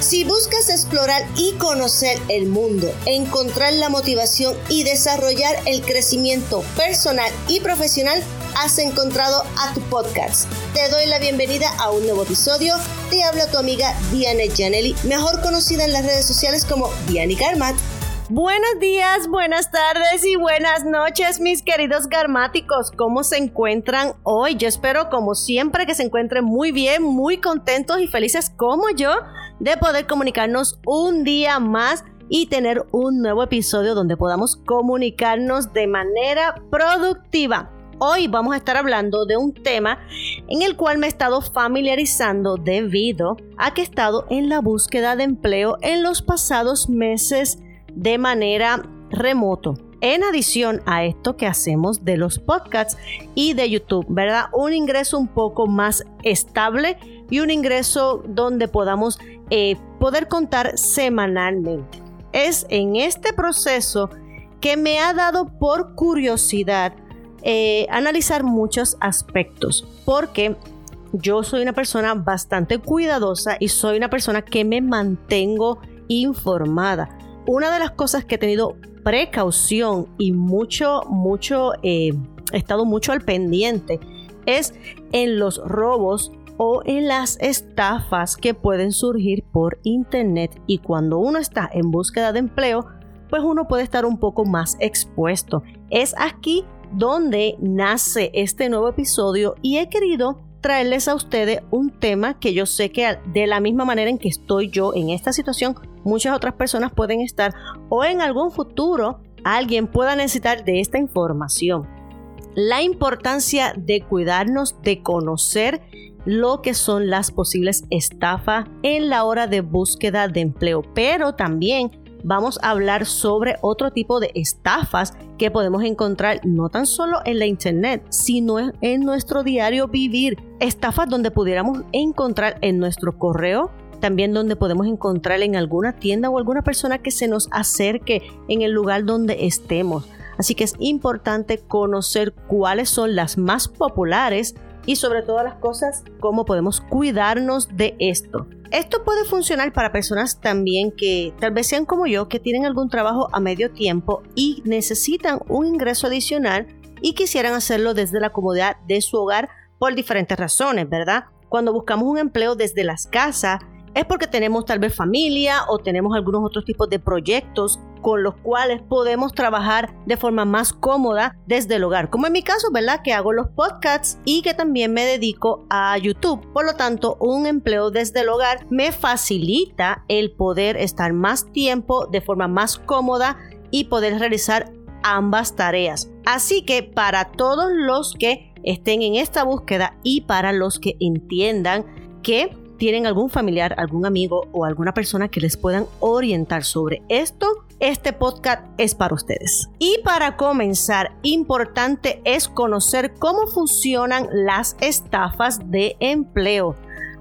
Si buscas explorar y conocer el mundo, encontrar la motivación y desarrollar el crecimiento personal y profesional, has encontrado a tu podcast. Te doy la bienvenida a un nuevo episodio. Te habla tu amiga Diane Janelli, mejor conocida en las redes sociales como Diane Garmat. Buenos días, buenas tardes y buenas noches, mis queridos garmáticos. ¿Cómo se encuentran hoy? Yo espero, como siempre, que se encuentren muy bien, muy contentos y felices como yo de poder comunicarnos un día más y tener un nuevo episodio donde podamos comunicarnos de manera productiva. Hoy vamos a estar hablando de un tema en el cual me he estado familiarizando debido a que he estado en la búsqueda de empleo en los pasados meses de manera remoto. En adición a esto que hacemos de los podcasts y de YouTube, ¿verdad? Un ingreso un poco más estable y un ingreso donde podamos eh, poder contar semanalmente. Es en este proceso que me ha dado por curiosidad eh, analizar muchos aspectos, porque yo soy una persona bastante cuidadosa y soy una persona que me mantengo informada una de las cosas que he tenido precaución y mucho, mucho, eh, he estado mucho al pendiente es en los robos o en las estafas que pueden surgir por internet. Y cuando uno está en búsqueda de empleo pues uno puede estar un poco más expuesto. Es aquí donde nace este nuevo episodio y he querido traerles a ustedes un tema que yo sé que de la misma manera en que estoy yo en esta situación, muchas otras personas pueden estar o en algún futuro alguien pueda necesitar de esta información. La importancia de cuidarnos, de conocer lo que son las posibles estafas en la hora de búsqueda de empleo, pero también vamos a hablar sobre otro tipo de estafas que podemos encontrar no tan solo en la internet, sino en nuestro diario vivir. Estafas donde pudiéramos encontrar en nuestro correo, también donde podemos encontrar en alguna tienda o alguna persona que se nos acerque en el lugar donde estemos. Así que es importante conocer cuáles son las más populares y sobre todas las cosas cómo podemos cuidarnos de esto. Esto puede funcionar para personas también que tal vez sean como yo, que tienen algún trabajo a medio tiempo y necesitan un ingreso adicional y quisieran hacerlo desde la comodidad de su hogar por diferentes razones, ¿verdad? Cuando buscamos un empleo desde las casas, es porque tenemos tal vez familia o tenemos algunos otros tipos de proyectos con los cuales podemos trabajar de forma más cómoda desde el hogar. Como en mi caso, ¿verdad? Que hago los podcasts y que también me dedico a YouTube. Por lo tanto, un empleo desde el hogar me facilita el poder estar más tiempo de forma más cómoda y poder realizar ambas tareas. Así que para todos los que estén en esta búsqueda y para los que entiendan que tienen algún familiar, algún amigo o alguna persona que les puedan orientar sobre esto, este podcast es para ustedes. Y para comenzar, importante es conocer cómo funcionan las estafas de empleo,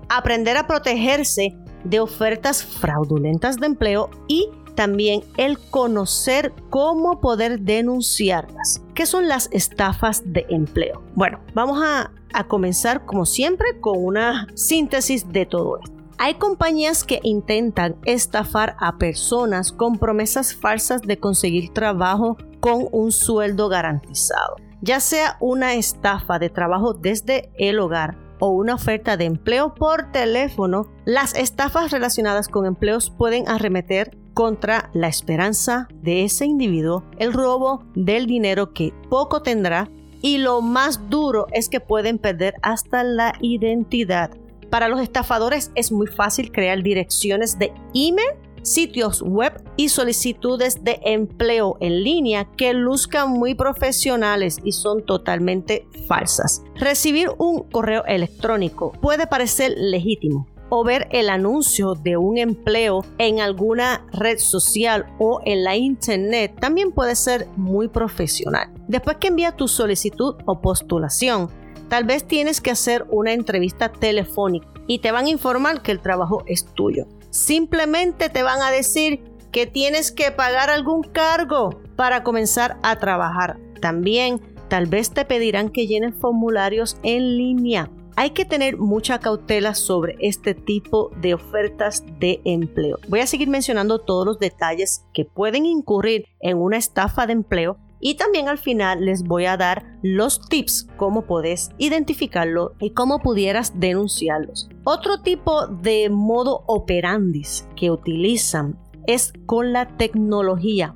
aprender a protegerse de ofertas fraudulentas de empleo y también el conocer cómo poder denunciarlas. ¿Qué son las estafas de empleo? Bueno, vamos a a comenzar como siempre con una síntesis de todo esto. Hay compañías que intentan estafar a personas con promesas falsas de conseguir trabajo con un sueldo garantizado, ya sea una estafa de trabajo desde el hogar o una oferta de empleo por teléfono, las estafas relacionadas con empleos pueden arremeter contra la esperanza de ese individuo, el robo del dinero que poco tendrá y lo más duro es que pueden perder hasta la identidad. Para los estafadores es muy fácil crear direcciones de email, sitios web y solicitudes de empleo en línea que luzcan muy profesionales y son totalmente falsas. Recibir un correo electrónico puede parecer legítimo, o ver el anuncio de un empleo en alguna red social o en la internet también puede ser muy profesional. Después que envía tu solicitud o postulación, tal vez tienes que hacer una entrevista telefónica y te van a informar que el trabajo es tuyo. Simplemente te van a decir que tienes que pagar algún cargo para comenzar a trabajar. También tal vez te pedirán que llenes formularios en línea hay que tener mucha cautela sobre este tipo de ofertas de empleo. Voy a seguir mencionando todos los detalles que pueden incurrir en una estafa de empleo y también al final les voy a dar los tips cómo puedes identificarlo y cómo pudieras denunciarlos. Otro tipo de modo operandis que utilizan es con la tecnología,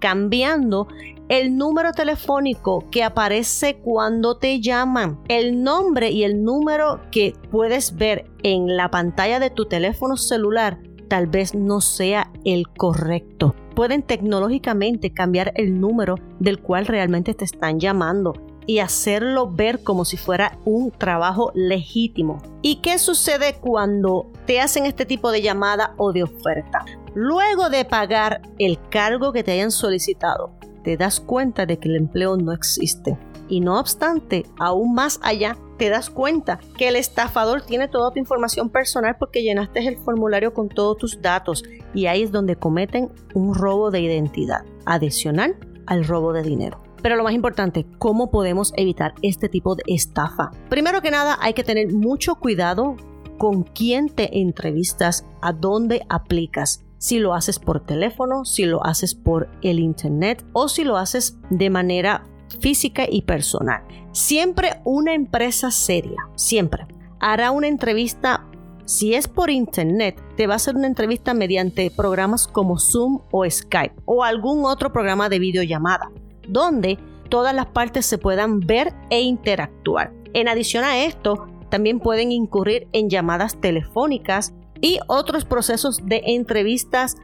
cambiando el número telefónico que aparece cuando te llaman, el nombre y el número que puedes ver en la pantalla de tu teléfono celular tal vez no sea el correcto. Pueden tecnológicamente cambiar el número del cual realmente te están llamando y hacerlo ver como si fuera un trabajo legítimo. ¿Y qué sucede cuando te hacen este tipo de llamada o de oferta? Luego de pagar el cargo que te hayan solicitado, te das cuenta de que el empleo no existe. Y no obstante, aún más allá, te das cuenta que el estafador tiene toda tu información personal porque llenaste el formulario con todos tus datos y ahí es donde cometen un robo de identidad adicional al robo de dinero. Pero lo más importante, ¿cómo podemos evitar este tipo de estafa? Primero que nada, hay que tener mucho cuidado con quién te entrevistas, a dónde aplicas. Si lo haces por teléfono, si lo haces por el internet o si lo haces de manera física y personal. Siempre una empresa seria, siempre, hará una entrevista, si es por internet, te va a hacer una entrevista mediante programas como Zoom o Skype o algún otro programa de videollamada, donde todas las partes se puedan ver e interactuar. En adición a esto, también pueden incurrir en llamadas telefónicas y otros procesos de entrevistas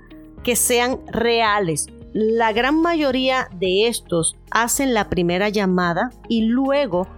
que sean reales, la gran mayoría de estos hacen la primera llamada y luego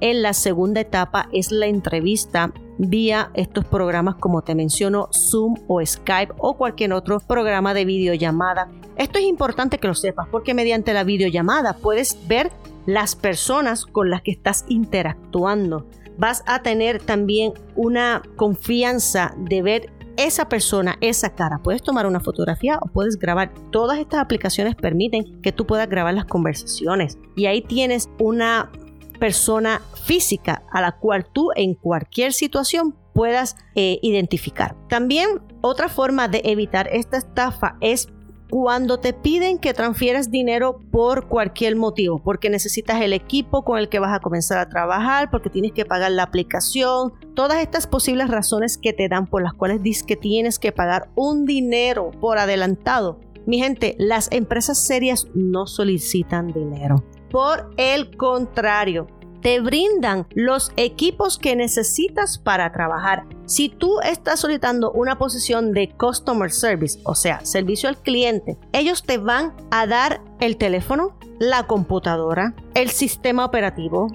en la segunda etapa es la entrevista vía estos programas como te menciono Zoom o Skype o cualquier otro programa de videollamada. Esto es importante que lo sepas porque mediante la videollamada puedes ver las personas con las que estás interactuando. Vas a tener también una confianza de ver esa persona, esa cara. Puedes tomar una fotografía o puedes grabar. Todas estas aplicaciones permiten que tú puedas grabar las conversaciones. Y ahí tienes una persona física a la cual tú en cualquier situación puedas eh, identificar. También otra forma de evitar esta estafa es cuando te piden que transfieras dinero por cualquier motivo, porque necesitas el equipo con el que vas a comenzar a trabajar, porque tienes que pagar la aplicación, todas estas posibles razones que te dan por las cuales dices que tienes que pagar un dinero por adelantado. Mi gente, las empresas serias no solicitan dinero. Por el contrario, te brindan los equipos que necesitas para trabajar. Si tú estás solicitando una posición de customer service, o sea, servicio al cliente, ellos te van a dar el teléfono, la computadora, el sistema operativo,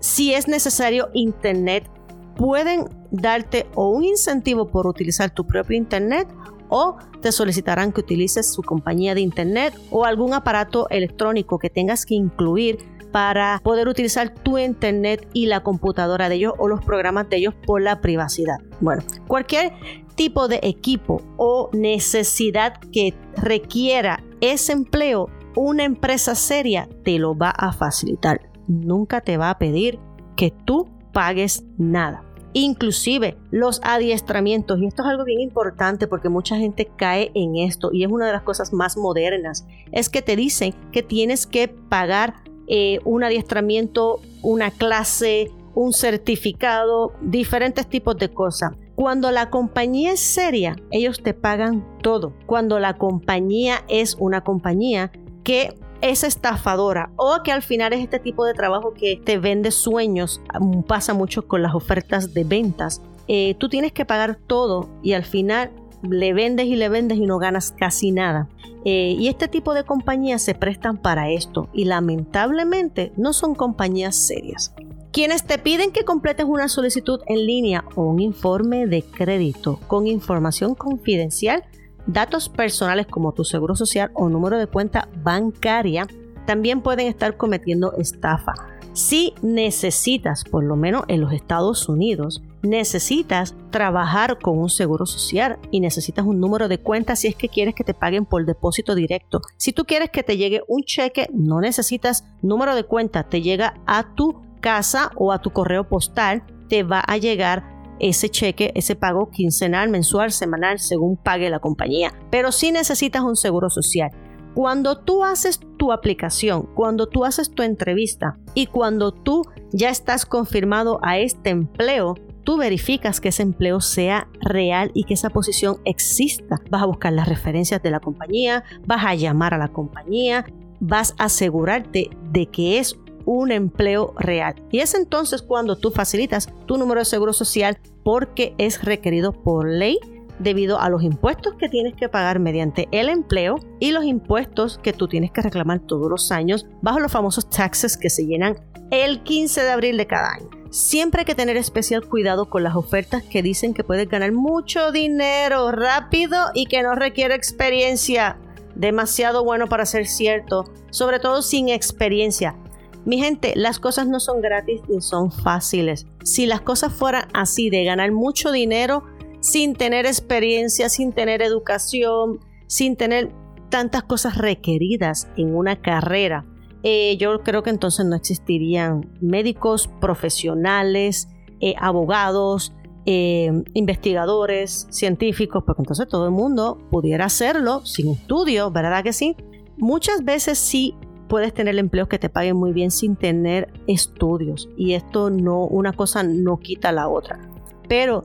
si es necesario internet, pueden darte o un incentivo por utilizar tu propio internet o te solicitarán que utilices su compañía de internet o algún aparato electrónico que tengas que incluir para poder utilizar tu internet y la computadora de ellos o los programas de ellos por la privacidad. Bueno, cualquier tipo de equipo o necesidad que requiera ese empleo, una empresa seria te lo va a facilitar. Nunca te va a pedir que tú pagues nada. Inclusive los adiestramientos, y esto es algo bien importante porque mucha gente cae en esto y es una de las cosas más modernas, es que te dicen que tienes que pagar eh, un adiestramiento, una clase, un certificado, diferentes tipos de cosas. Cuando la compañía es seria, ellos te pagan todo. Cuando la compañía es una compañía que es estafadora o que al final es este tipo de trabajo que te vende sueños, mm, pasa mucho con las ofertas de ventas. Eh, tú tienes que pagar todo y al final le vendes y le vendes y no ganas casi nada. Eh, y este tipo de compañías se prestan para esto y lamentablemente no son compañías serias. Quienes te piden que completes una solicitud en línea o un informe de crédito con información confidencial, datos personales como tu seguro social o número de cuenta bancaria, también pueden estar cometiendo estafa. Si necesitas, por lo menos en los Estados Unidos, necesitas trabajar con un seguro social y necesitas un número de cuenta si es que quieres que te paguen por depósito directo. Si tú quieres que te llegue un cheque, no necesitas número de cuenta, te llega a tu casa o a tu correo postal te va a llegar ese cheque, ese pago quincenal, mensual, semanal, según pague la compañía. Pero si necesitas un seguro social. Cuando tú haces tu aplicación, cuando tú haces tu entrevista y cuando tú ya estás confirmado a este empleo, tú verificas que ese empleo sea real y que esa posición exista. Vas a buscar las referencias de la compañía, vas a llamar a la compañía, vas a asegurarte de que es un empleo real. Y es entonces cuando tú facilitas tu número de seguro social porque es requerido por ley debido a los impuestos que tienes que pagar mediante el empleo y los impuestos que tú tienes que reclamar todos los años bajo los famosos taxes que se llenan el 15 de abril de cada año. Siempre hay que tener especial cuidado con las ofertas que dicen que puedes ganar mucho dinero rápido y que no requiere experiencia. Demasiado bueno para ser cierto, sobre todo sin experiencia. Mi gente, las cosas no son gratis ni son fáciles. Si las cosas fueran así, de ganar mucho dinero sin tener experiencia, sin tener educación, sin tener tantas cosas requeridas en una carrera, eh, yo creo que entonces no existirían médicos profesionales, eh, abogados, eh, investigadores, científicos, porque entonces todo el mundo pudiera hacerlo sin estudio, ¿verdad que sí? Muchas veces sí puedes tener empleos que te paguen muy bien sin tener estudios y esto no, una cosa no quita la otra. Pero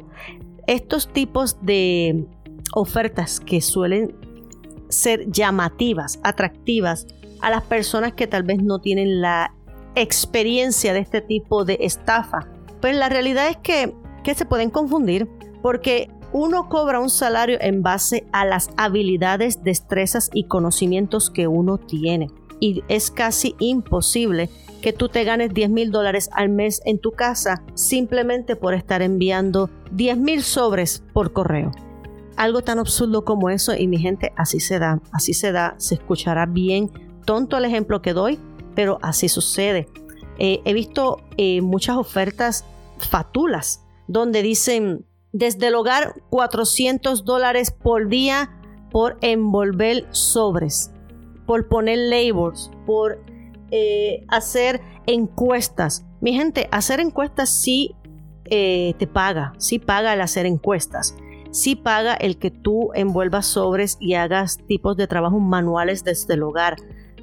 estos tipos de ofertas que suelen ser llamativas, atractivas, a las personas que tal vez no tienen la experiencia de este tipo de estafa. Pues la realidad es que, que se pueden confundir porque uno cobra un salario en base a las habilidades, destrezas y conocimientos que uno tiene. Y es casi imposible que tú te ganes 10 mil dólares al mes en tu casa simplemente por estar enviando 10 mil sobres por correo. Algo tan absurdo como eso y mi gente, así se da, así se da, se escuchará bien tonto el ejemplo que doy, pero así sucede. Eh, he visto eh, muchas ofertas fatulas donde dicen desde el hogar 400 dólares por día por envolver sobres, por poner labels, por eh, hacer encuestas. Mi gente, hacer encuestas sí te paga, sí paga el hacer encuestas. Sí paga el que tú envuelvas sobres y hagas tipos de trabajos manuales desde el hogar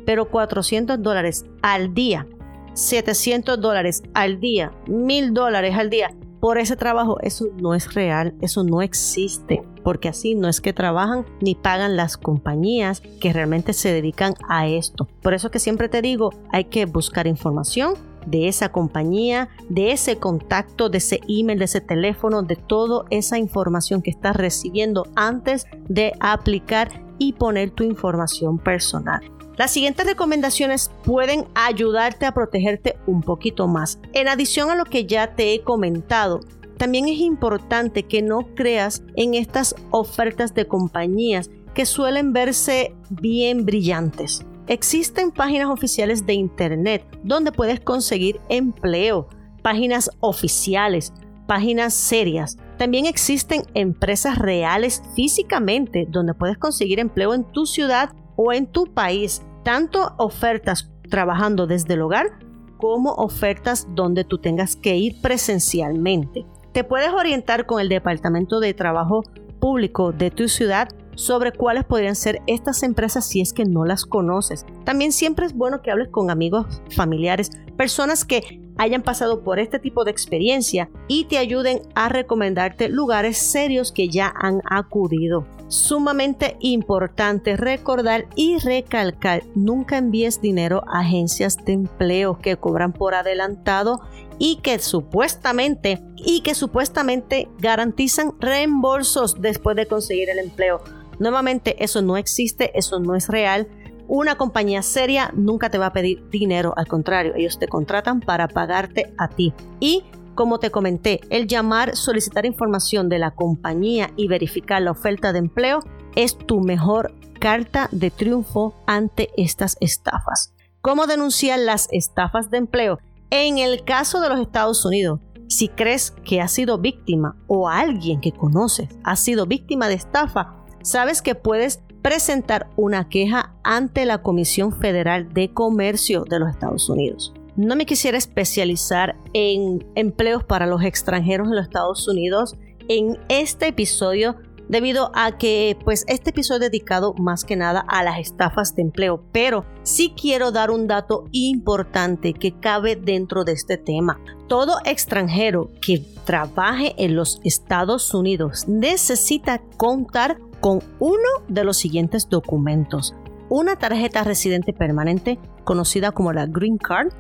pero 400 dólares al día, 700 dólares al día, 1000 dólares al día por ese trabajo, eso no es real, eso no existe, porque así no es que trabajan ni pagan las compañías que realmente se dedican a esto. Por eso que siempre te digo, hay que buscar información de esa compañía, de ese contacto, de ese email, de ese teléfono, de toda esa información que estás recibiendo antes de aplicar y poner tu información personal. Las siguientes recomendaciones pueden ayudarte a protegerte un poquito más. En adición a lo que ya te he comentado, también es importante que no creas en estas ofertas de compañías que suelen verse bien brillantes. Existen páginas oficiales de Internet donde puedes conseguir empleo, páginas oficiales, páginas serias. También existen empresas reales físicamente donde puedes conseguir empleo en tu ciudad o en tu país, tanto ofertas trabajando desde el hogar como ofertas donde tú tengas que ir presencialmente. Te puedes orientar con el Departamento de Trabajo Público de tu ciudad sobre cuáles podrían ser estas empresas si es que no las conoces. También siempre es bueno que hables con amigos, familiares, personas que hayan pasado por este tipo de experiencia y te ayuden a recomendarte lugares serios que ya han acudido. Sumamente importante recordar y recalcar, nunca envíes dinero a agencias de empleo que cobran por adelantado y que supuestamente y que supuestamente garantizan reembolsos después de conseguir el empleo. Nuevamente, eso no existe, eso no es real. Una compañía seria nunca te va a pedir dinero, al contrario, ellos te contratan para pagarte a ti. Y como te comenté, el llamar, solicitar información de la compañía y verificar la oferta de empleo es tu mejor carta de triunfo ante estas estafas. ¿Cómo denunciar las estafas de empleo? En el caso de los Estados Unidos, si crees que has sido víctima o alguien que conoces ha sido víctima de estafa, sabes que puedes presentar una queja ante la Comisión Federal de Comercio de los Estados Unidos. No me quisiera especializar en empleos para los extranjeros en los Estados Unidos en este episodio debido a que pues este episodio es dedicado más que nada a las estafas de empleo, pero sí quiero dar un dato importante que cabe dentro de este tema. Todo extranjero que trabaje en los Estados Unidos necesita contar con uno de los siguientes documentos. Una tarjeta residente permanente conocida como la Green Card,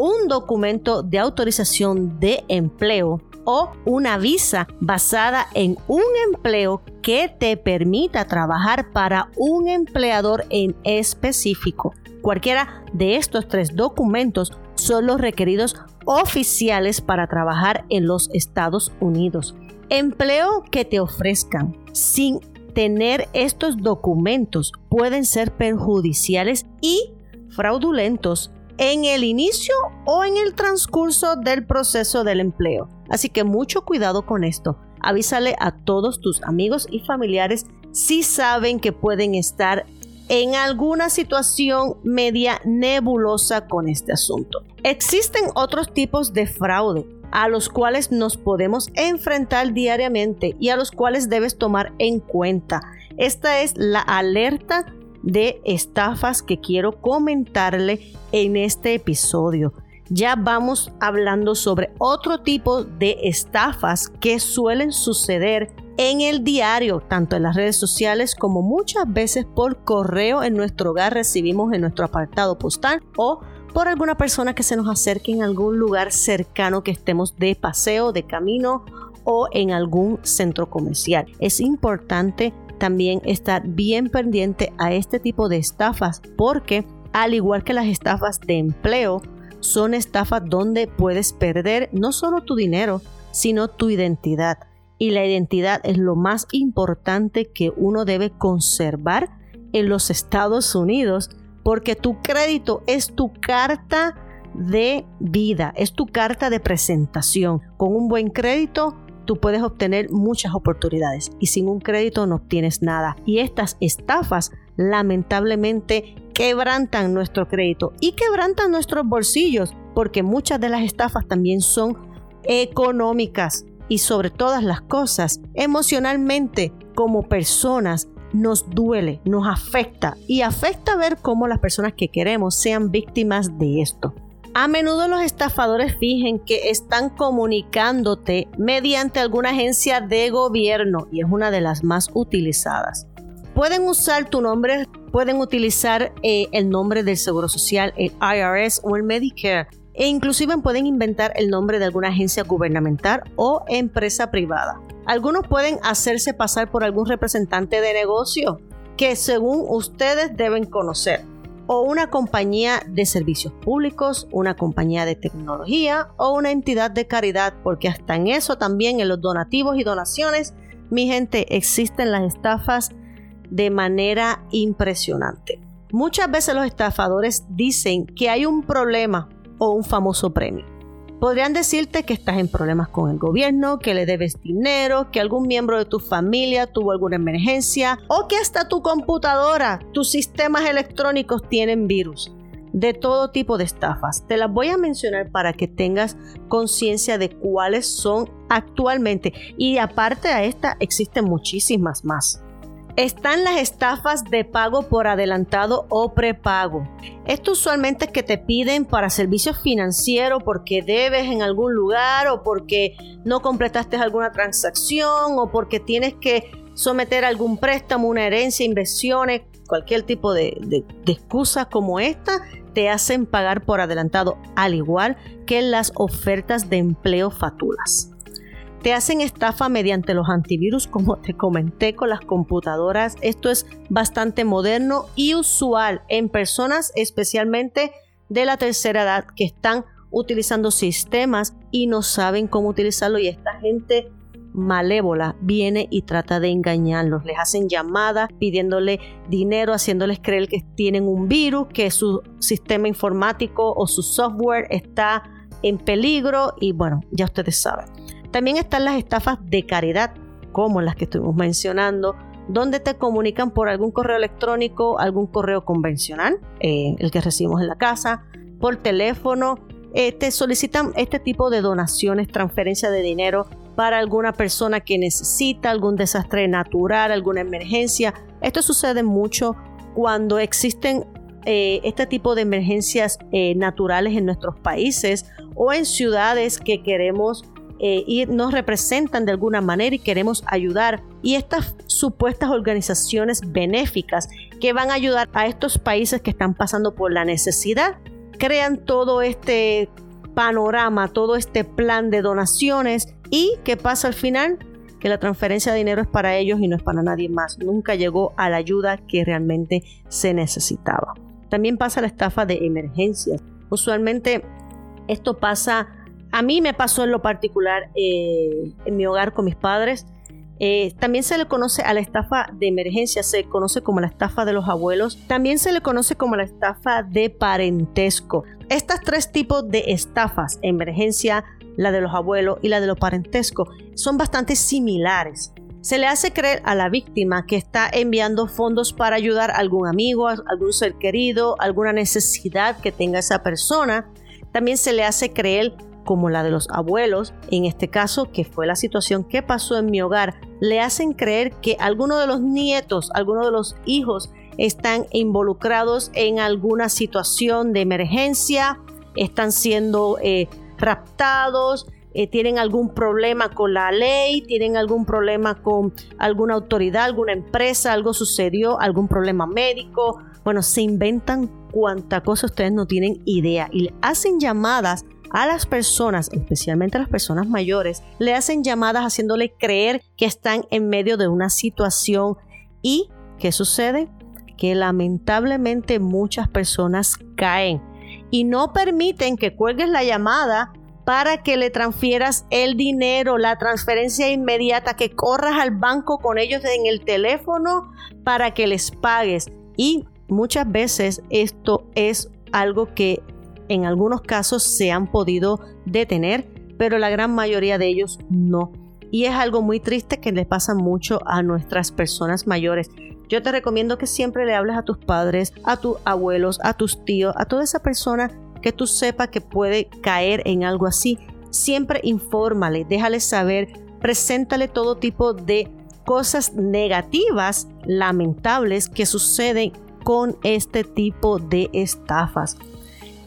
un documento de autorización de empleo o una visa basada en un empleo que te permita trabajar para un empleador en específico. Cualquiera de estos tres documentos son los requeridos oficiales para trabajar en los Estados Unidos. Empleo que te ofrezcan sin tener estos documentos pueden ser perjudiciales y fraudulentos en el inicio o en el transcurso del proceso del empleo. Así que mucho cuidado con esto. Avísale a todos tus amigos y familiares si saben que pueden estar en alguna situación media nebulosa con este asunto. Existen otros tipos de fraude a los cuales nos podemos enfrentar diariamente y a los cuales debes tomar en cuenta. Esta es la alerta de estafas que quiero comentarle en este episodio. Ya vamos hablando sobre otro tipo de estafas que suelen suceder en el diario, tanto en las redes sociales como muchas veces por correo en nuestro hogar recibimos en nuestro apartado postal o por alguna persona que se nos acerque en algún lugar cercano que estemos de paseo, de camino o en algún centro comercial. Es importante también estar bien pendiente a este tipo de estafas porque al igual que las estafas de empleo, son estafas donde puedes perder no solo tu dinero, sino tu identidad. Y la identidad es lo más importante que uno debe conservar en los Estados Unidos porque tu crédito es tu carta de vida, es tu carta de presentación. Con un buen crédito tú puedes obtener muchas oportunidades y sin un crédito no obtienes nada. Y estas estafas lamentablemente quebrantan nuestro crédito y quebrantan nuestros bolsillos porque muchas de las estafas también son económicas y sobre todas las cosas emocionalmente como personas nos duele, nos afecta y afecta ver cómo las personas que queremos sean víctimas de esto. A menudo los estafadores fingen que están comunicándote mediante alguna agencia de gobierno y es una de las más utilizadas. Pueden usar tu nombre, pueden utilizar eh, el nombre del Seguro Social, el IRS o el Medicare e inclusive pueden inventar el nombre de alguna agencia gubernamental o empresa privada. Algunos pueden hacerse pasar por algún representante de negocio que según ustedes deben conocer o una compañía de servicios públicos, una compañía de tecnología o una entidad de caridad, porque hasta en eso también, en los donativos y donaciones, mi gente, existen las estafas de manera impresionante. Muchas veces los estafadores dicen que hay un problema o un famoso premio. Podrían decirte que estás en problemas con el gobierno, que le debes dinero, que algún miembro de tu familia tuvo alguna emergencia o que hasta tu computadora, tus sistemas electrónicos tienen virus. De todo tipo de estafas. Te las voy a mencionar para que tengas conciencia de cuáles son actualmente. Y aparte de esta, existen muchísimas más. Están las estafas de pago por adelantado o prepago. Esto usualmente es que te piden para servicios financieros porque debes en algún lugar o porque no completaste alguna transacción o porque tienes que someter algún préstamo, una herencia, inversiones, cualquier tipo de, de, de excusa como esta, te hacen pagar por adelantado, al igual que las ofertas de empleo fatulas. Te hacen estafa mediante los antivirus, como te comenté con las computadoras. Esto es bastante moderno y usual en personas especialmente de la tercera edad que están utilizando sistemas y no saben cómo utilizarlo y esta gente malévola viene y trata de engañarlos. Les hacen llamadas pidiéndole dinero, haciéndoles creer que tienen un virus, que su sistema informático o su software está en peligro y bueno, ya ustedes saben. También están las estafas de caridad, como las que estuvimos mencionando, donde te comunican por algún correo electrónico, algún correo convencional, eh, el que recibimos en la casa, por teléfono, eh, te solicitan este tipo de donaciones, transferencia de dinero para alguna persona que necesita algún desastre natural, alguna emergencia. Esto sucede mucho cuando existen eh, este tipo de emergencias naturales en nuestros países o en ciudades que queremos y nos representan de alguna manera y queremos ayudar. Y estas supuestas organizaciones benéficas que van a ayudar a estos países que están pasando por la necesidad crean todo este panorama, todo este plan de donaciones y ¿qué pasa al final? Que la transferencia de dinero es para ellos y no es para nadie más. Nunca llegó a la ayuda que realmente se necesitaba. También pasa la estafa de emergencias. Usualmente esto pasa, a mí me pasó en lo particular eh, en mi hogar con mis padres. Eh, también se le conoce a la estafa de emergencia, se conoce como la estafa de los abuelos. También se le conoce como la estafa de parentesco. Estas tres tipos de estafas, emergencia, la de los abuelos y la de los parentescos, son bastante similares. Se le hace creer a la víctima que está enviando fondos para ayudar a algún amigo, a algún ser querido, alguna necesidad que tenga esa persona. También se le hace creer como la de los abuelos, en este caso que fue la situación que pasó en mi hogar, le hacen creer que alguno de los nietos, alguno de los hijos están involucrados en alguna situación de emergencia, están siendo eh, raptados, eh, tienen algún problema con la ley, tienen algún problema con alguna autoridad, alguna empresa, algo sucedió, algún problema médico. Bueno, se inventan cuanta cosa ustedes no tienen idea y hacen llamadas a las personas, especialmente a las personas mayores, le hacen llamadas haciéndole creer que están en medio de una situación y ¿qué sucede? Que lamentablemente muchas personas caen y no permiten que cuelgues la llamada para que le transfieras el dinero, la transferencia inmediata, que corras al banco con ellos en el teléfono para que les pagues. Y muchas veces esto es algo que en algunos casos se han podido detener, pero la gran mayoría de ellos no. Y es algo muy triste que le pasa mucho a nuestras personas mayores. Yo te recomiendo que siempre le hables a tus padres, a tus abuelos, a tus tíos, a toda esa persona que tú sepas que puede caer en algo así. Siempre infórmale, déjale saber, preséntale todo tipo de cosas negativas, lamentables que suceden con este tipo de estafas.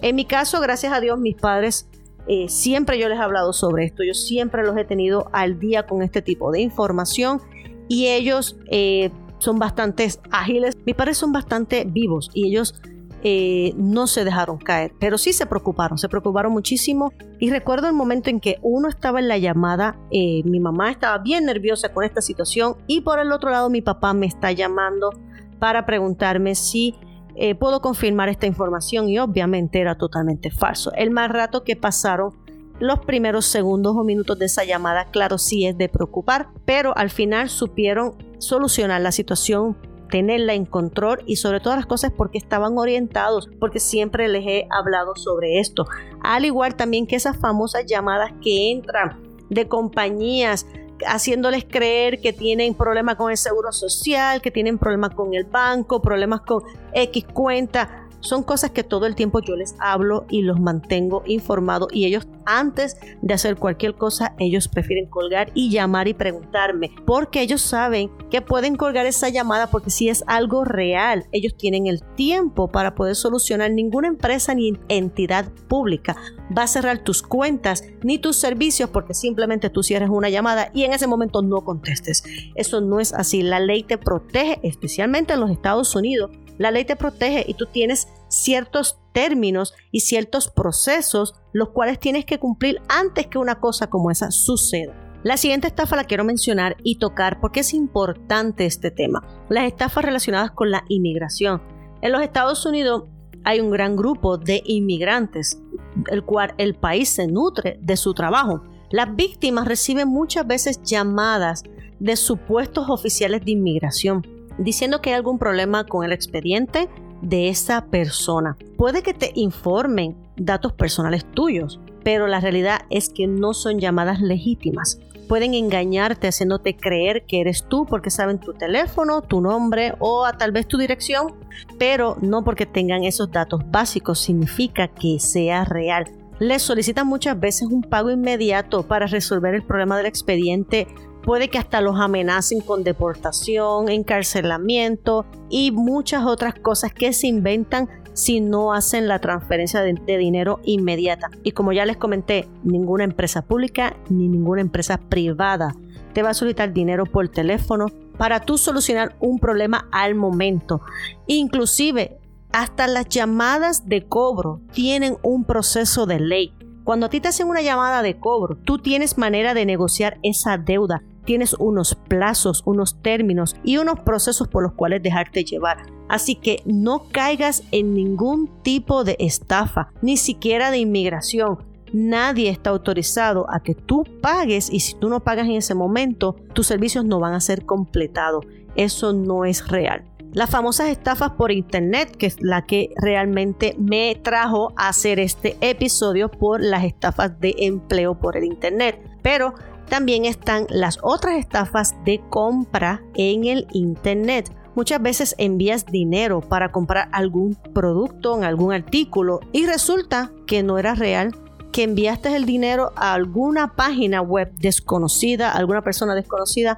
En mi caso, gracias a Dios, mis padres eh, siempre yo les he hablado sobre esto, yo siempre los he tenido al día con este tipo de información y ellos eh, son bastante ágiles, mis padres son bastante vivos y ellos eh, no se dejaron caer, pero sí se preocuparon, se preocuparon muchísimo. Y recuerdo el momento en que uno estaba en la llamada, mi mamá estaba bien nerviosa con esta situación y por el otro lado mi papá me está llamando para preguntarme si eh, puedo confirmar esta información y obviamente era totalmente falso. El mal rato que pasaron los primeros segundos o minutos de esa llamada, claro, sí es de preocupar, pero al final supieron solucionar la situación, tenerla en control y sobre todas las cosas porque estaban orientados, porque siempre les he hablado sobre esto. Al igual también que esas famosas llamadas que entran de compañías haciéndoles creer que tienen problemas con el seguro social, que tienen problemas con el banco, problemas con X cuenta. Son cosas que todo el tiempo yo les hablo y los mantengo informados y ellos antes de hacer cualquier cosa, ellos prefieren colgar y llamar y preguntarme, porque ellos saben que pueden colgar esa llamada porque si es algo real, ellos tienen el tiempo para poder solucionar. Ninguna empresa ni entidad pública va a cerrar tus cuentas ni tus servicios porque simplemente tú cierres una llamada y en ese momento no contestes. Eso no es así. La ley te protege, especialmente en los Estados Unidos la ley te protege y tú tienes ciertos términos y ciertos procesos los cuales tienes que cumplir antes que una cosa como esa suceda. La siguiente estafa la quiero mencionar y tocar porque es importante este tema. Las estafas relacionadas con la inmigración. En los Estados Unidos hay un gran grupo de inmigrantes, el cual el país se nutre de su trabajo. Las víctimas reciben muchas veces llamadas de supuestos oficiales de inmigración diciendo que hay algún problema con el expediente de esa persona. Puede que te informen datos personales tuyos, pero la realidad es que no son llamadas legítimas. pueden engañarte haciéndote creer que eres tú porque saben tu teléfono, tu nombre o tal vez tu dirección, pero no porque tengan esos datos básicos significa que sea real. Les solicitan muchas veces un pago inmediato para resolver el problema del expediente. Puede que hasta los amenacen con deportación, encarcelamiento y muchas otras cosas que se inventan si no hacen la transferencia de, dinero inmediata. Y como ya les comenté, ninguna empresa pública ni ninguna empresa privada te va a solicitar dinero por teléfono para tú solucionar un problema al momento. Inclusive, hasta las llamadas de cobro tienen un proceso de ley. Cuando a ti te hacen una llamada de cobro, tú tienes manera de negociar esa deuda. Tienes unos plazos, unos términos y unos procesos por los cuales dejarte llevar. Así que no caigas en ningún tipo de estafa, ni siquiera de inmigración. Nadie está autorizado a que tú pagues y si tú no pagas en ese momento, tus servicios no van a ser completados. Eso no es real. Las famosas estafas por internet, que es la que realmente me trajo a hacer este episodio por las estafas de empleo por el internet. Pero también están las otras estafas de compra en el internet Muchas veces envías dinero para comprar algún producto, en algún artículo y resulta que no era real, que enviaste el dinero a alguna página web desconocida, alguna persona desconocida,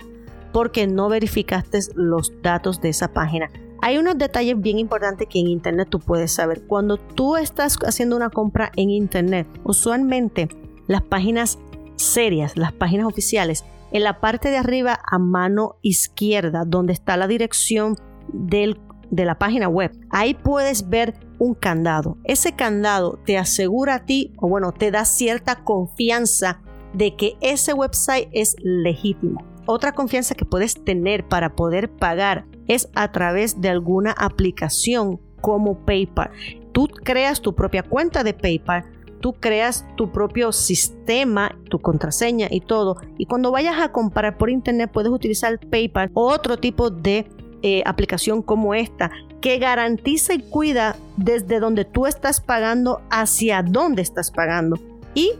porque no verificaste los datos de esa página. Hay unos detalles bien importantes que en Internet tú puedes saber. Cuando tú estás haciendo una compra en Internet, usualmente las páginas serias, las páginas oficiales, en la parte de arriba a mano izquierda, donde está la dirección de la página web, ahí puedes ver un candado. Ese candado te asegura a ti, o bueno, te da cierta confianza de que ese website es legítimo. Otra confianza que puedes tener para poder pagar es a través de alguna aplicación como PayPal. Tú creas tu propia cuenta de PayPal, tú creas tu propio sistema, tu contraseña y todo. Y cuando vayas a comprar por internet puedes utilizar PayPal o otro tipo de eh, aplicación como esta que garantiza y cuida desde donde tú estás pagando hacia dónde estás pagando. Y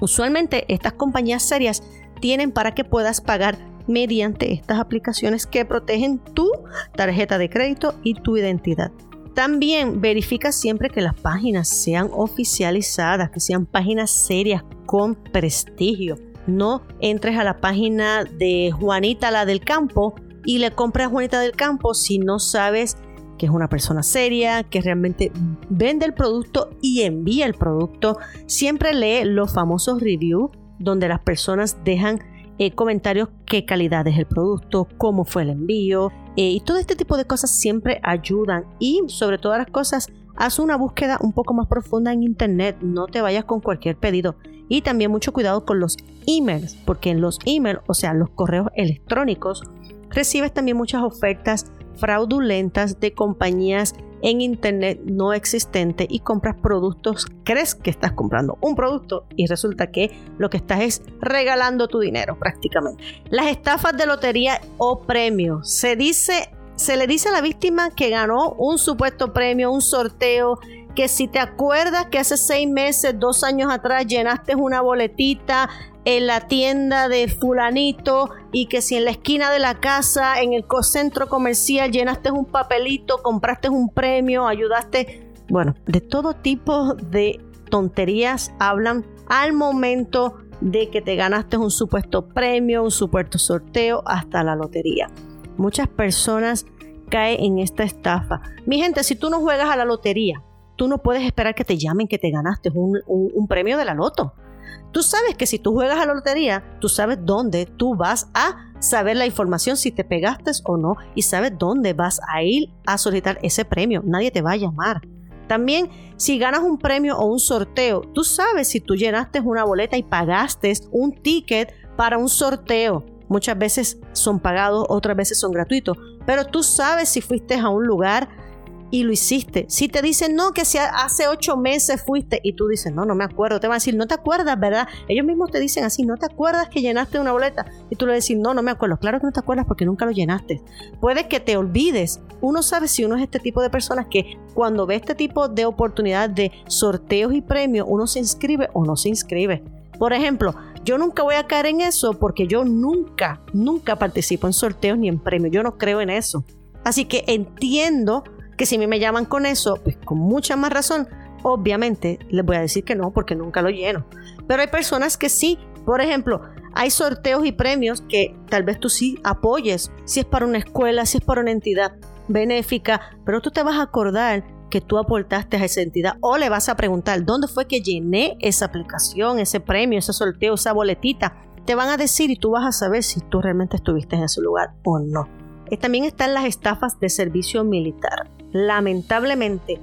usualmente estas compañías serias tienen para que puedas pagar mediante estas aplicaciones que protegen tu tarjeta de crédito y tu identidad. También verifica siempre que las páginas sean oficializadas, que sean páginas serias con prestigio. No entres a la página de Juanita la del campo y le compras a Juanita del campo si no sabes que es una persona seria, que realmente vende el producto y envía el producto. Siempre lee los famosos reviews donde las personas dejan eh, comentarios qué calidad es el producto, cómo fue el envío eh, y todo este tipo de cosas siempre ayudan. Y sobre todas las cosas haz una búsqueda un poco más profunda en internet, no te vayas con cualquier pedido. Y también mucho cuidado con los emails porque en los emails, o sea, los correos electrónicos, recibes también muchas ofertas fraudulentas de compañías en internet no existente y compras productos, crees que estás comprando un producto y resulta que lo que estás es regalando tu dinero prácticamente. Las estafas de lotería o premio. Se dice, se le dice a la víctima que ganó un supuesto premio, un sorteo que si te acuerdas que hace seis meses, dos años atrás llenaste una boletita en la tienda de fulanito y que si en la esquina de la casa, en el centro comercial, llenaste un papelito, compraste un premio, ayudaste, bueno, de todo tipo de tonterías hablan al momento de que te ganaste un supuesto premio, un supuesto sorteo, hasta la lotería. Muchas personas caen en esta estafa. Mi gente, si tú no juegas a la lotería, tú no puedes esperar que te llamen que te ganaste un, un premio de la loto. Tú sabes que si tú juegas a la lotería, tú sabes dónde tú vas a saber la información si te pegaste o no y sabes dónde vas a ir a solicitar ese premio. Nadie te va a llamar. También, si ganas un premio o un sorteo, tú sabes si tú llenaste una boleta y pagaste un ticket para un sorteo. Muchas veces son pagados, otras veces son gratuitos, pero tú sabes si fuiste a un lugar y lo hiciste. Si te dicen, no, que si hace ocho meses fuiste y tú dices, no, no me acuerdo, te van a decir, no te acuerdas, ¿verdad? Ellos mismos te dicen así, no te acuerdas que llenaste una boleta y tú le dices, no, no me acuerdo. Claro que no te acuerdas porque nunca lo llenaste. Puede que te olvides. Uno sabe si uno es este tipo de personas que cuando ve este tipo de oportunidad de sorteos y premios, uno se inscribe o no se inscribe. Por ejemplo, Yo nunca voy a caer en eso porque yo nunca, nunca participo en sorteos ni en premios. Yo no creo en eso. Así que entiendo que si me llaman con eso, pues con mucha más razón, obviamente les voy a decir que no porque nunca lo lleno. Pero hay personas que sí. Por ejemplo, hay sorteos y premios que tal vez tú sí apoyes, si es para una escuela, si es para una entidad benéfica, pero tú te vas a acordar que tú aportaste a esa entidad o le vas a preguntar dónde fue que llené esa aplicación, ese premio, ese sorteo, esa boletita. Te van a decir y tú vas a saber si tú realmente estuviste en ese lugar o no. Y también están las estafas de servicio militar. Lamentablemente,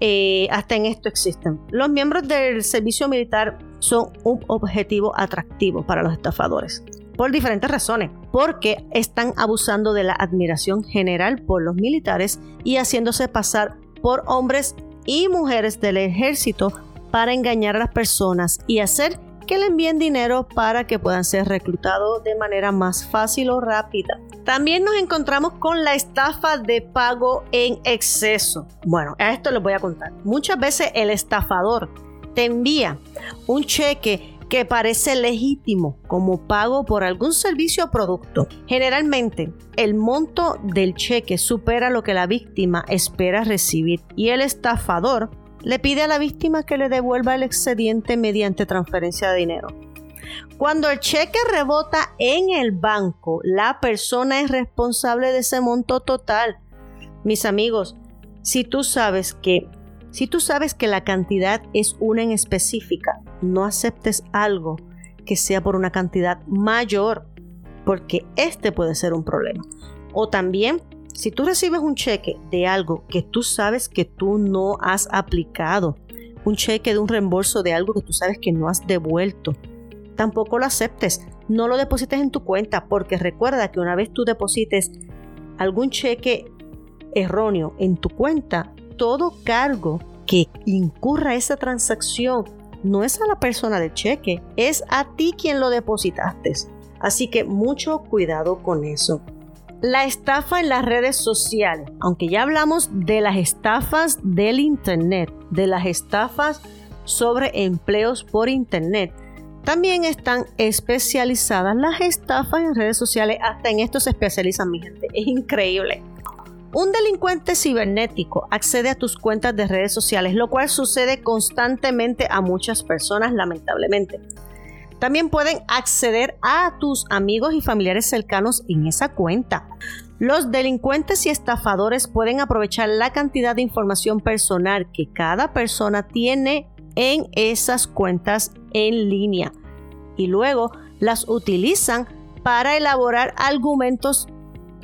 eh, hasta en esto existen. Los miembros del servicio militar son un objetivo atractivo para los estafadores por diferentes razones, porque están abusando de la admiración general por los militares y haciéndose pasar por hombres y mujeres del ejército para engañar a las personas y hacer que le envíen dinero para que puedan ser reclutados de manera más fácil o rápida. También nos encontramos con la estafa de pago en exceso. Bueno, a esto les voy a contar. Muchas veces el estafador te envía un cheque que parece legítimo como pago por algún servicio o producto. Generalmente, el monto del cheque supera lo que la víctima espera recibir y el estafador le pide a la víctima que le devuelva el excediente mediante transferencia de dinero. Cuando el cheque rebota en el banco, la persona es responsable de ese monto total. Mis amigos, si tú sabes que si tú sabes que la cantidad es una en específica, no aceptes algo que sea por una cantidad mayor, porque este puede ser un problema. O también, si tú recibes un cheque de algo que tú sabes que tú no has aplicado, un cheque de un reembolso de algo que tú sabes que no has devuelto, tampoco lo aceptes. No lo deposites en tu cuenta, porque recuerda que una vez tú deposites algún cheque erróneo en tu cuenta, todo cargo que incurra esa transacción no es a la persona del cheque, es a ti quien lo depositaste. Así que mucho cuidado con eso. La estafa en las redes sociales, aunque ya hablamos de las estafas del Internet, de las estafas sobre empleos por Internet, también están especializadas las estafas en redes sociales, hasta en esto se especializan mi gente, es increíble. Un delincuente cibernético accede a tus cuentas de redes sociales, lo cual sucede constantemente a muchas personas, lamentablemente. También pueden acceder a tus amigos y familiares cercanos en esa cuenta. Los delincuentes y estafadores pueden aprovechar la cantidad de información personal que cada persona tiene en esas cuentas en línea y luego las utilizan para elaborar argumentos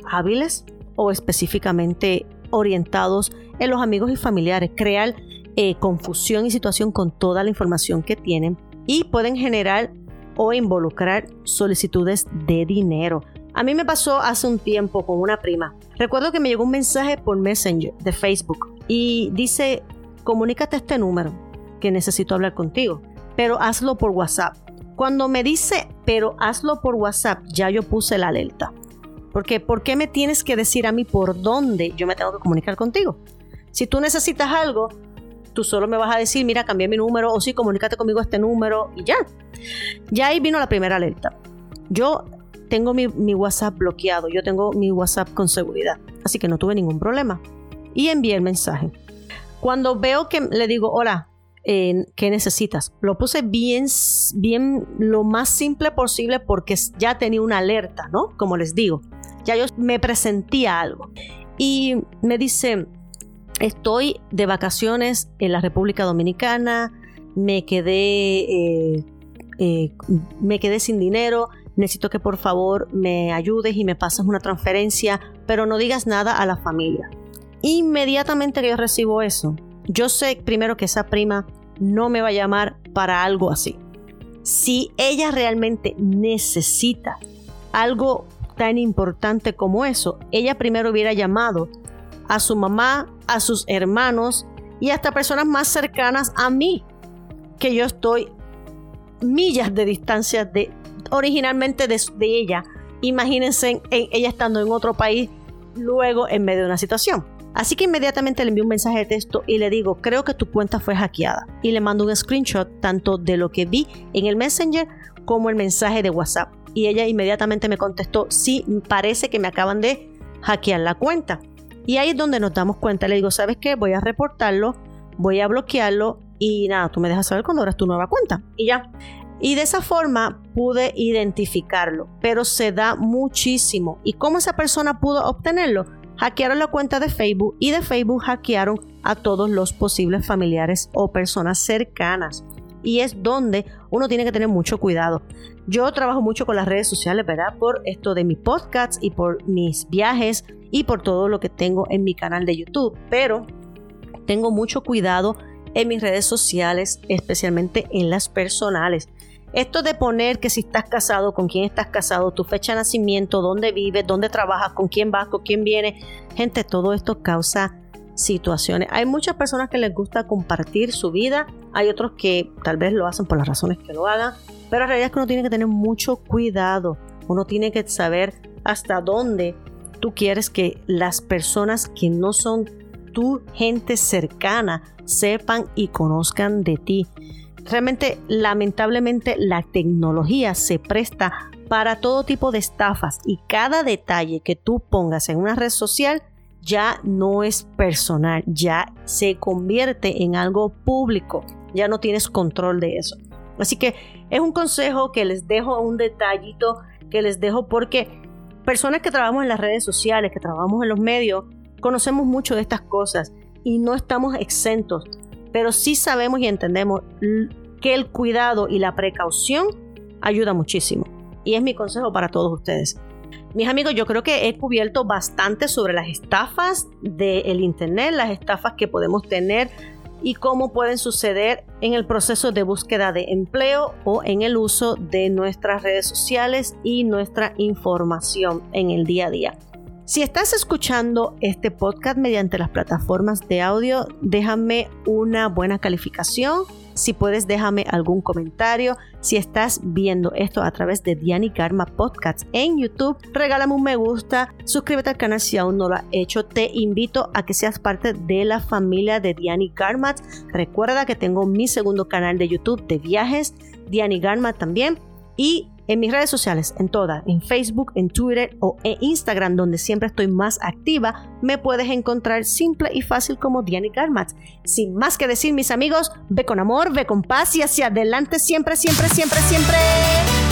hábiles o específicamente orientados en los amigos y familiares, crear eh, confusión y situación con toda la información que tienen y pueden generar o involucrar solicitudes de dinero. A mí me pasó hace un tiempo con una prima. Recuerdo que me llegó un mensaje por Messenger de Facebook y dice, comunícate este número que necesito hablar contigo, pero hazlo por WhatsApp. Cuando me dice, pero hazlo por WhatsApp, ya yo puse la alerta. Porque ¿por qué me tienes que decir a mí por dónde yo me tengo que comunicar contigo? Si tú necesitas algo, tú solo me vas a decir, mira, cambié mi número o sí, comunícate conmigo este número y ya. Ya ahí vino la primera alerta. Yo tengo mi, WhatsApp bloqueado, yo tengo mi WhatsApp con seguridad, así que no tuve ningún problema. Y envié el mensaje. Cuando veo que le digo, hola, eh, ¿qué necesitas? Lo puse bien, bien, lo más simple posible porque ya tenía una alerta, ¿no? Como les digo ya yo me presentía algo. Y me dice, estoy de vacaciones en la República Dominicana, me quedé, eh, eh, me quedé sin dinero, necesito que por favor me ayudes y me pases una transferencia, pero no digas nada a la familia. Inmediatamente que yo recibo eso, yo sé primero que esa prima no me va a llamar para algo así. Si ella realmente necesita algo tan importante como eso, ella primero hubiera llamado a su mamá, a sus hermanos y hasta personas más cercanas a mí, que yo estoy millas de distancia de originalmente de, ella. Imagínense ella estando en otro país luego en medio de una situación. Así que inmediatamente le envío un mensaje de texto y le digo, creo que tu cuenta fue hackeada. Y le mando un screenshot tanto de lo que vi en el Messenger como el mensaje de WhatsApp. Y ella inmediatamente me contestó, sí, parece que me acaban de hackear la cuenta. Y ahí es donde nos damos cuenta. Le digo, ¿sabes qué? Voy a reportarlo, voy a bloquearlo y nada, tú me dejas saber cuando abras tu nueva cuenta. Y ya. Y de esa forma pude identificarlo, pero se da muchísimo. ¿Y cómo esa persona pudo obtenerlo? Hackearon la cuenta de Facebook y de Facebook hackearon a todos los posibles familiares o personas cercanas. Y es donde uno tiene que tener mucho cuidado. Yo trabajo mucho con las redes sociales, ¿verdad? Por esto de mis podcasts y por mis viajes y por todo lo que tengo en mi canal de YouTube. Pero tengo mucho cuidado en mis redes sociales, especialmente en las personales. Esto de poner que si estás casado, con quién estás casado, tu fecha de nacimiento, dónde vives, dónde trabajas, con quién vas, con quién viene. Gente, todo esto causa situaciones. Hay muchas personas que les gusta compartir su vida, hay otros que tal vez lo hacen por las razones que lo hagan, pero la realidad es que uno tiene que tener mucho cuidado. Uno tiene que saber hasta dónde tú quieres que las personas que no son tu gente cercana sepan y conozcan de ti realmente lamentablemente la tecnología se presta para todo tipo de estafas y cada detalle que tú pongas en una red social ya no es personal, ya se convierte en algo público, ya no tienes control de eso. Así que es un consejo que les dejo, un detallito que les dejo porque personas que trabajamos en las redes sociales, que trabajamos en los medios, conocemos mucho de estas cosas y no estamos exentos pero sí sabemos y entendemos que el cuidado y la precaución ayuda muchísimo. Y es mi consejo para todos ustedes. Mis amigos, yo creo que he cubierto bastante sobre las estafas del Internet, las estafas que podemos tener y cómo pueden suceder en el proceso de búsqueda de empleo o en el uso de nuestras redes sociales y nuestra información en el día a día. Si estás escuchando este podcast mediante las plataformas de audio, déjame una buena calificación. Si puedes, déjame algún comentario. Si estás viendo esto a través de Diani Karma Podcast en YouTube, regálame un me gusta, suscríbete al canal si aún no lo has hecho. Te invito a que seas parte de la familia de Diani Karma. Recuerda que tengo mi segundo canal de YouTube de viajes, Diani Karma también. Y en mis redes sociales, en todas, en Facebook, en Twitter o en Instagram, donde siempre estoy más activa, me puedes encontrar simple y fácil como Diani Garmatz. Sin más que decir, mis amigos, ve con amor, ve con paz y hacia adelante siempre, siempre, siempre, siempre.